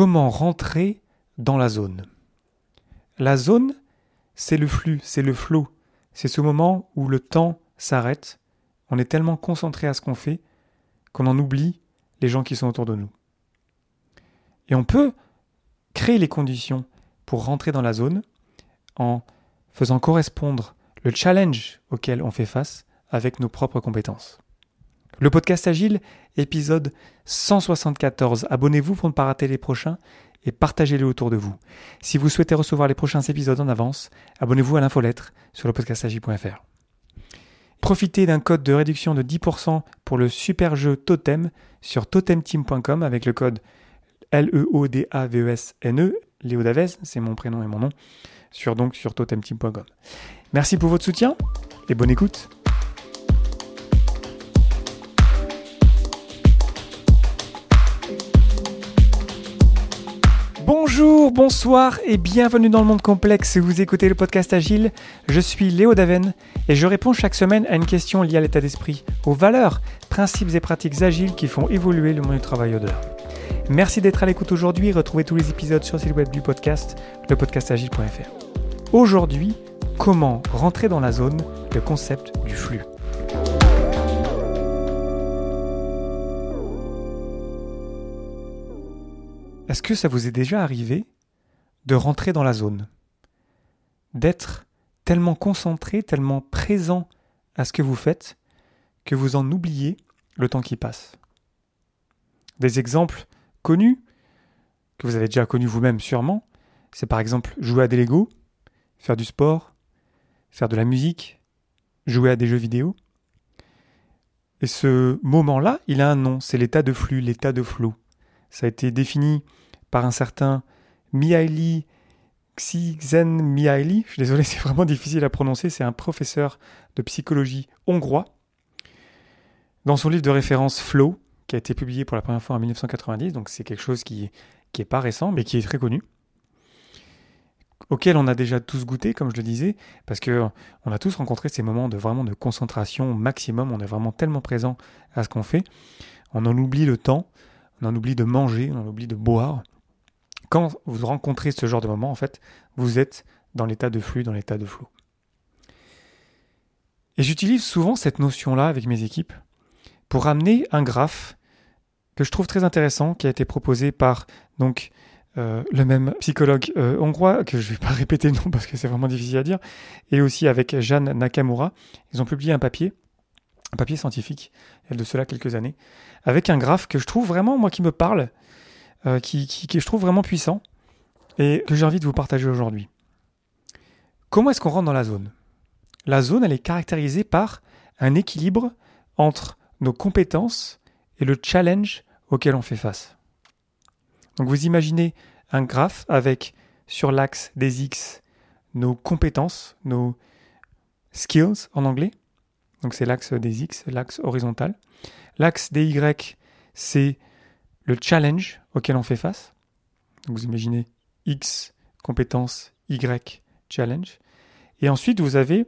comment rentrer dans la zone. La zone, c'est le flux, c'est le flow. C'est ce moment où le temps s'arrête. On est tellement concentré à ce qu'on fait qu'on en oublie les gens qui sont autour de nous. Et on peut créer les conditions pour rentrer dans la zone en faisant correspondre le challenge auquel on fait face avec nos propres compétences. Le podcast Agile, épisode 174. Abonnez-vous pour ne pas rater les prochains et partagez-les autour de vous. Si vous souhaitez recevoir les prochains épisodes en avance, abonnez-vous à l'infolettre sur le podcastagile.fr. Profitez d'un code de réduction de 10% pour le super jeu Totem sur totemteam.com avec le code L-E-O-D-A-V-E-S-N-E. Léo Davez, c'est mon prénom et mon nom, sur donc sur totemteam.com. Merci pour votre soutien et bonne écoute. Bonjour, bonsoir et bienvenue dans le monde complexe. Vous écoutez le podcast Agile. Je suis Léo Daven et je réponds chaque semaine à une question liée à l'état d'esprit, aux valeurs, principes et pratiques agiles qui font évoluer le monde du travail au-delà. Merci d'être à l'écoute aujourd'hui. Retrouvez tous les épisodes sur le site web du podcast, lepodcastagile.fr. Aujourd'hui, comment rentrer dans la zone, le concept du flux? Est-ce que ça vous est déjà arrivé de rentrer dans la zone D'être tellement concentré, tellement présent à ce que vous faites, que vous en oubliez le temps qui passe? Des exemples connus, que vous avez déjà connus vous-même sûrement, c'est par exemple jouer à des Lego, faire du sport, faire de la musique, jouer à des jeux vidéo. Et ce moment-là, il a un nom, c'est l'état de flux, l'état de flow. Ça a été défini par un certain Mihaly Csikszentmihalyi. Je suis désolé, c'est vraiment difficile à prononcer. C'est un professeur de psychologie hongrois. Dans son livre de référence Flow, qui a été publié pour la première fois en 1990, donc c'est quelque chose qui n'est pas récent, mais qui est très connu, auquel on a déjà tous goûté, comme je le disais, parce que on a tous rencontré ces moments de vraiment de concentration maximum. On est vraiment tellement présent à ce qu'on fait, on en oublie le temps, on en oublie de manger, on en oublie de boire quand vous rencontrez ce genre de moment, en fait, vous êtes dans l'état de flux, dans l'état de flot. Et j'utilise souvent cette notion-là avec mes équipes pour amener un graphe que je trouve très intéressant, qui a été proposé par donc euh, le même psychologue euh, hongrois, que je ne vais pas répéter le parce que c'est vraiment difficile à dire, et aussi avec Jeanne Nakamura. Ils ont publié un papier, un papier scientifique, de cela quelques années, avec un graphe que je trouve vraiment, moi, qui me parle, euh, qui, qui, je trouve vraiment puissant et que j'ai envie de vous partager aujourd'hui. Comment est-ce qu'on rentre dans la zone? La zone, elle est caractérisée par un équilibre entre nos compétences et le challenge auquel on fait face. Donc vous imaginez un graphe avec sur l'axe des X nos compétences, nos skills en anglais. Donc c'est l'axe des X, l'axe horizontal. L'axe des Y, c'est le challenge auquel on fait face. vous imaginez X compétence, Y challenge. Et ensuite, vous avez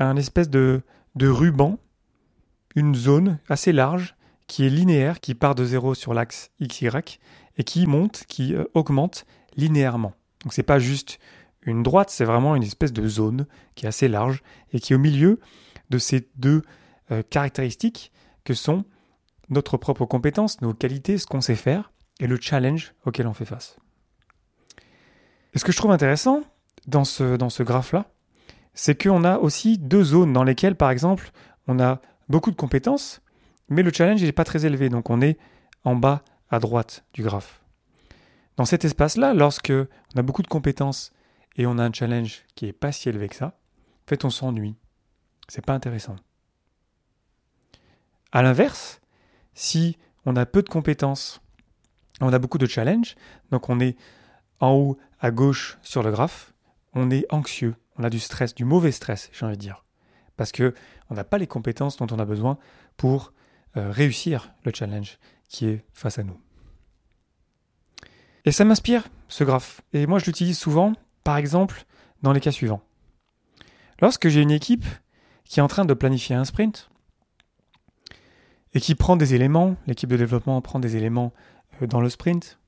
un espèce de, de ruban, une zone assez large qui est linéaire, qui part de zéro sur l'axe XY et qui monte, qui euh, augmente linéairement. Donc c'est pas juste une droite, c'est vraiment une espèce de zone qui est assez large et qui est au milieu de ces deux euh, caractéristiques que sont notre propre compétence, nos qualités, ce qu'on sait faire, et le challenge auquel on fait face. Et ce que je trouve intéressant dans ce, graphe-là, c'est qu'on a aussi deux zones dans lesquelles, par exemple, on a beaucoup de compétences, mais le challenge n'est pas très élevé, donc on est en bas à droite du graphe. Dans cet espace-là, lorsque on a beaucoup de compétences et on a un challenge qui n'est pas si élevé que ça, en fait, on s'ennuie. C'est pas intéressant. À l'inverse, si on a peu de compétences, on a beaucoup de challenges, donc on est en haut à gauche sur le graphe, on est anxieux, on a du stress, du mauvais stress, j'ai envie de dire, parce que on n'a pas les compétences dont on a besoin pour euh, réussir le challenge qui est face à nous. Et ça m'inspire ce graphe, et moi je l'utilise souvent, par exemple, dans les cas suivants. Lorsque j'ai une équipe qui est en train de planifier un sprint, et qui prend des éléments, l'équipe de développement prend des éléments euh, dans le sprint,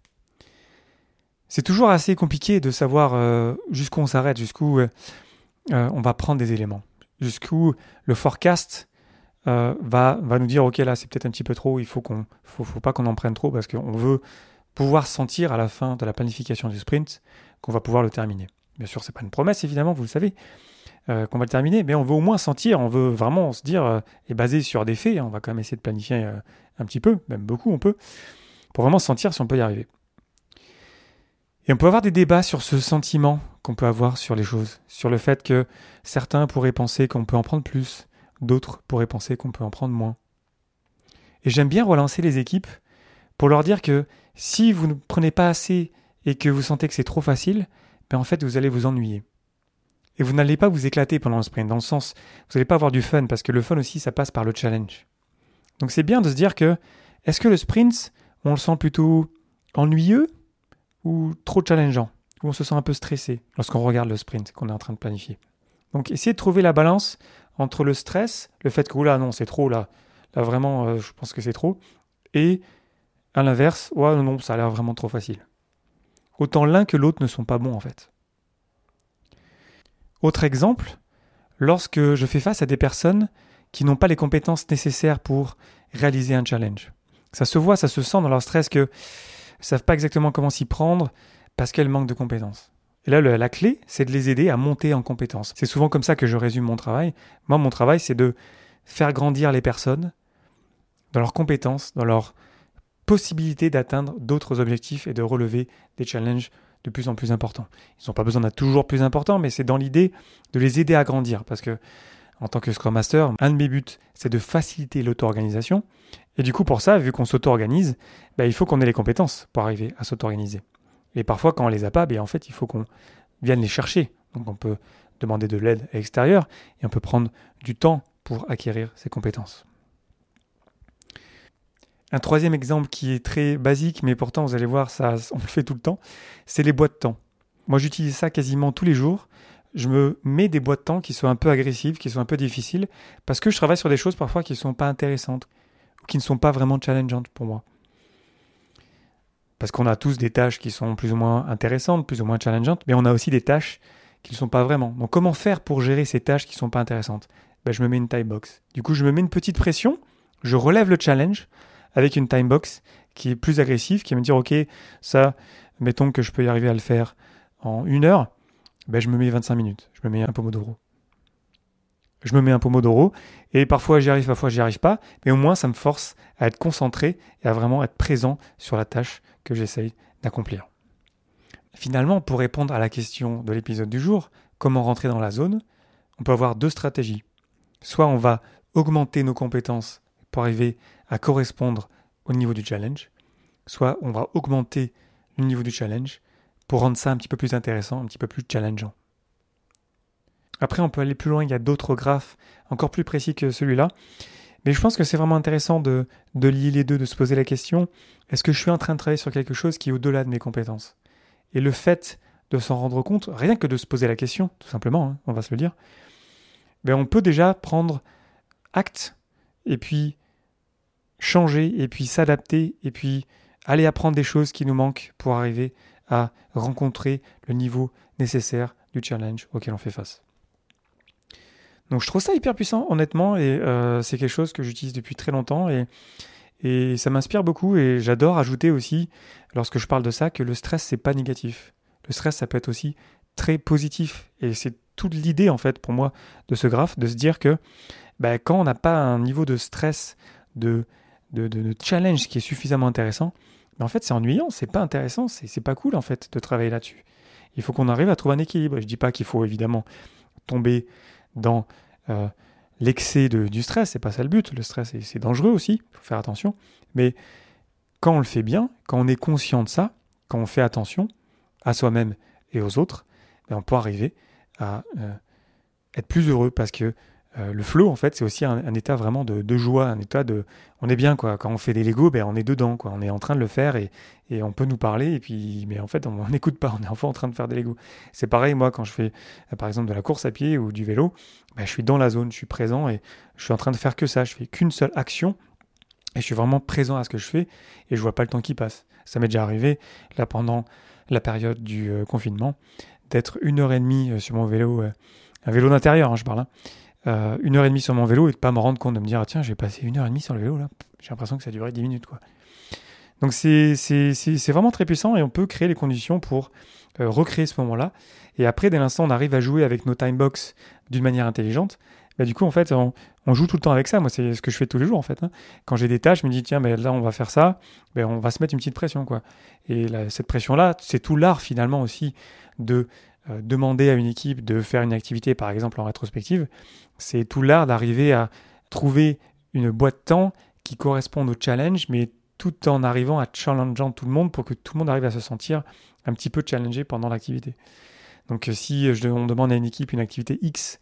c'est toujours assez compliqué de savoir euh, jusqu'où on s'arrête, jusqu'où euh, on va prendre des éléments, jusqu'où le forecast va, va nous dire ok là c'est peut-être un petit peu trop, il faut faut, faut pas qu'on en prenne trop parce qu'on veut pouvoir sentir à la fin de la planification du sprint qu'on va pouvoir le terminer. Bien sûr, c'est pas une promesse évidemment, vous le savez, qu'on va le terminer, mais on veut au moins sentir, on veut vraiment se dire et basé sur des faits, hein, on va quand même essayer de planifier un petit peu, même beaucoup on peut, pour vraiment sentir si on peut y arriver. Et on peut avoir des débats sur ce sentiment qu'on peut avoir sur les choses, sur le fait que certains pourraient penser qu'on peut en prendre plus, d'autres pourraient penser qu'on peut en prendre moins. Et j'aime bien relancer les équipes pour leur dire que si vous ne prenez pas assez et que vous sentez que c'est trop facile, ben en fait vous allez vous ennuyer. Et vous n'allez pas vous éclater pendant le sprint, dans le sens, vous n'allez pas avoir du fun, parce que le fun aussi, ça passe par le challenge. Donc c'est bien de se dire que, est-ce que le sprint, on le sent plutôt ennuyeux ou trop challengeant, où on se sent un peu stressé lorsqu'on regarde le sprint qu'on est en train de planifier? Donc essayez de trouver la balance entre le stress, le fait que là non c'est trop là, là vraiment euh, je pense que c'est trop, et à l'inverse, ouais non ça a l'air vraiment trop facile. Autant l'un que l'autre ne sont pas bons en fait. Autre exemple, lorsque je fais face à des personnes qui n'ont pas les compétences nécessaires pour réaliser un challenge. Ça se voit, ça se sent dans leur stress que savent pas exactement comment s'y prendre parce qu'elles manquent de compétences. Et là, la clé, c'est de les aider à monter en compétences. C'est souvent comme ça que je résume mon travail. Moi, mon travail, c'est de faire grandir les personnes dans leurs compétences, dans leur possibilité d'atteindre d'autres objectifs et de relever des challenges de plus en plus importants. Ils n'ont pas besoin d'être toujours plus importants, mais c'est dans l'idée de les aider à grandir. Parce que, en tant que Scrum Master, un de mes buts, c'est de faciliter l'auto-organisation. Et du coup, pour ça, vu qu'on s'auto-organise, bah, il faut qu'on ait les compétences pour arriver à s'auto-organiser. Et parfois, quand on les a pas, bah, en fait, il faut qu'on vienne les chercher. Donc, on peut demander de l'aide à l'extérieur et on peut prendre du temps pour acquérir ces compétences. Un troisième exemple qui est très basique, mais pourtant, vous allez voir, ça, on le fait tout le temps, c'est les boîtes de temps. Moi, j'utilise ça quasiment tous les jours. Je me mets des boîtes de temps qui sont un peu agressives, qui sont un peu difficiles, parce que je travaille sur des choses parfois qui ne sont pas intéressantes qui ne sont pas vraiment challengeantes pour moi. Parce qu'on a tous des tâches qui sont plus ou moins intéressantes, plus ou moins challengeantes, mais on a aussi des tâches qui ne sont pas vraiment. Donc comment faire pour gérer ces tâches qui ne sont pas intéressantes? Ben, Je me mets une time box. Du coup, je me mets une petite pression, je relève le challenge avec une time box qui est plus agressive, qui va me dire, OK, ça, mettons que je peux y arriver à le faire en une heure, ben, je me mets 25 minutes, je me mets un pomodoro je me mets un pomodoro et parfois j'y arrive, parfois j'y arrive pas, mais au moins ça me force à être concentré et à vraiment être présent sur la tâche que j'essaye d'accomplir. Finalement, pour répondre à la question de l'épisode du jour, comment rentrer dans la zone, on peut avoir deux stratégies. Soit on va augmenter nos compétences pour arriver à correspondre au niveau du challenge, soit on va augmenter le niveau du challenge pour rendre ça un petit peu plus intéressant, un petit peu plus challengeant. Après, on peut aller plus loin, il y a d'autres graphes encore plus précis que celui-là. Mais je pense que c'est vraiment intéressant de, de lier les deux, de se poser la question, est-ce que je suis en train de travailler sur quelque chose qui est au-delà de mes compétences? Et le fait de s'en rendre compte, rien que de se poser la question, tout simplement, hein, on va se le dire, ben on peut déjà prendre acte et puis changer et puis s'adapter et puis aller apprendre des choses qui nous manquent pour arriver à rencontrer le niveau nécessaire du challenge auquel on fait face. Donc je trouve ça hyper puissant, honnêtement, et euh, c'est quelque chose que j'utilise depuis très longtemps et, et ça m'inspire beaucoup. Et j'adore ajouter aussi, lorsque je parle de ça, que le stress c'est pas négatif. Le stress ça peut être aussi très positif et c'est toute l'idée en fait pour moi de ce graphe, de se dire que bah, quand on n'a pas un niveau de stress, de, de, challenge qui est suffisamment intéressant, bah, en fait c'est ennuyant, c'est pas intéressant, c'est pas cool en fait de travailler là-dessus. Il faut qu'on arrive à trouver un équilibre. Je dis pas qu'il faut évidemment tomber dans euh, l'excès du stress, c'est pas ça le but. Le stress, c'est dangereux aussi, il faut faire attention. Mais quand on le fait bien, quand on est conscient de ça, quand on fait attention à soi-même et aux autres, ben, on peut arriver à euh, être plus heureux parce que euh, le flow, en fait, c'est aussi un, état vraiment de, joie, un état de. On est bien, quoi. Quand on fait des Lego, ben, on est dedans, quoi. On est en train de le faire et, et on peut nous parler, et puis, mais en fait, on n'écoute pas. On est enfin en train de faire des Lego. C'est pareil, moi, quand je fais, euh, par exemple, de la course à pied ou du vélo, ben, je suis dans la zone, je suis présent et je suis en train de faire que ça. Je fais qu'une seule action Et je suis vraiment présent à ce que je fais et je vois pas le temps qui passe. Ça m'est déjà arrivé, là, pendant la période du euh, confinement, d'être une heure et demie sur mon vélo, un vélo d'intérieur, hein, je parle, hein, une heure et demie sur mon vélo et de pas me rendre compte de me dire, ah, tiens, j'ai passé une heure et demie sur le vélo, là. J'ai l'impression que ça duré 10 minutes, quoi. Donc c'est vraiment très puissant et on peut créer les conditions pour recréer ce moment-là. Et après, dès l'instant, on arrive à jouer avec nos timebox d'une manière intelligente. Bah, du coup, en fait, on, joue tout le temps avec ça. Moi, c'est ce que je fais tous les jours, en fait. Hein. Quand j'ai des tâches, je me dis, tiens, mais là, on va faire ça. Ben, on va se mettre une petite pression, quoi. Et cette pression-là, c'est tout l'art, finalement, aussi, de euh, demander à une équipe de faire une activité, par exemple, en rétrospective. C'est tout l'art d'arriver à trouver une boîte de temps qui corresponde au challenge, mais tout en arrivant à challengeant tout le monde pour que tout le monde arrive à se sentir un petit peu challengé pendant l'activité. Donc euh, si je, on demande à une équipe une activité X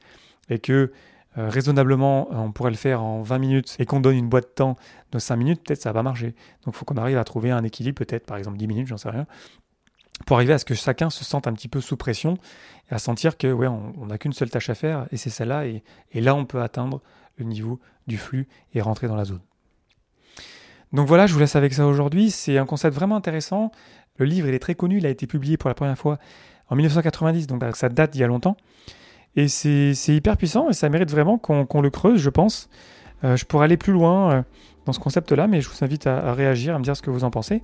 et que euh, raisonnablement on pourrait le faire en 20 minutes et qu'on donne une boîte de temps de 5 minutes, peut-être ça va pas marcher. Donc il faut qu'on arrive à trouver un équilibre, peut-être par exemple 10 minutes, j'en sais rien, pour arriver à ce que chacun se sente un petit peu sous pression et à sentir que ouais, on n'a qu'une seule tâche à faire et c'est celle-là et, là on peut atteindre le niveau du flux et rentrer dans la zone. Donc voilà, je vous laisse avec ça aujourd'hui. C'est un concept vraiment intéressant. Le livre, il est très connu. Il a été publié pour la première fois en 1990, donc ça date d'il y a longtemps. Et c'est hyper puissant et ça mérite vraiment qu'on le creuse, je pense. Euh, je pourrais aller plus loin euh, dans ce concept-là, mais je vous invite à, réagir, à me dire ce que vous en pensez.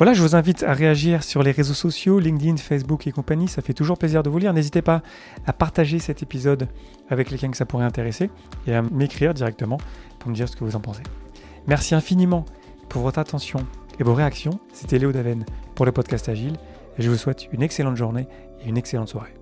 Voilà, je vous invite à réagir sur les réseaux sociaux, LinkedIn, Facebook et compagnie. Ça fait toujours plaisir de vous lire. N'hésitez pas à partager cet épisode avec quelqu'un que ça pourrait intéresser et à m'écrire directement pour me dire ce que vous en pensez. Merci infiniment pour votre attention et vos réactions. C'était Léo Daven pour le podcast Agile et je vous souhaite une excellente journée et une excellente soirée.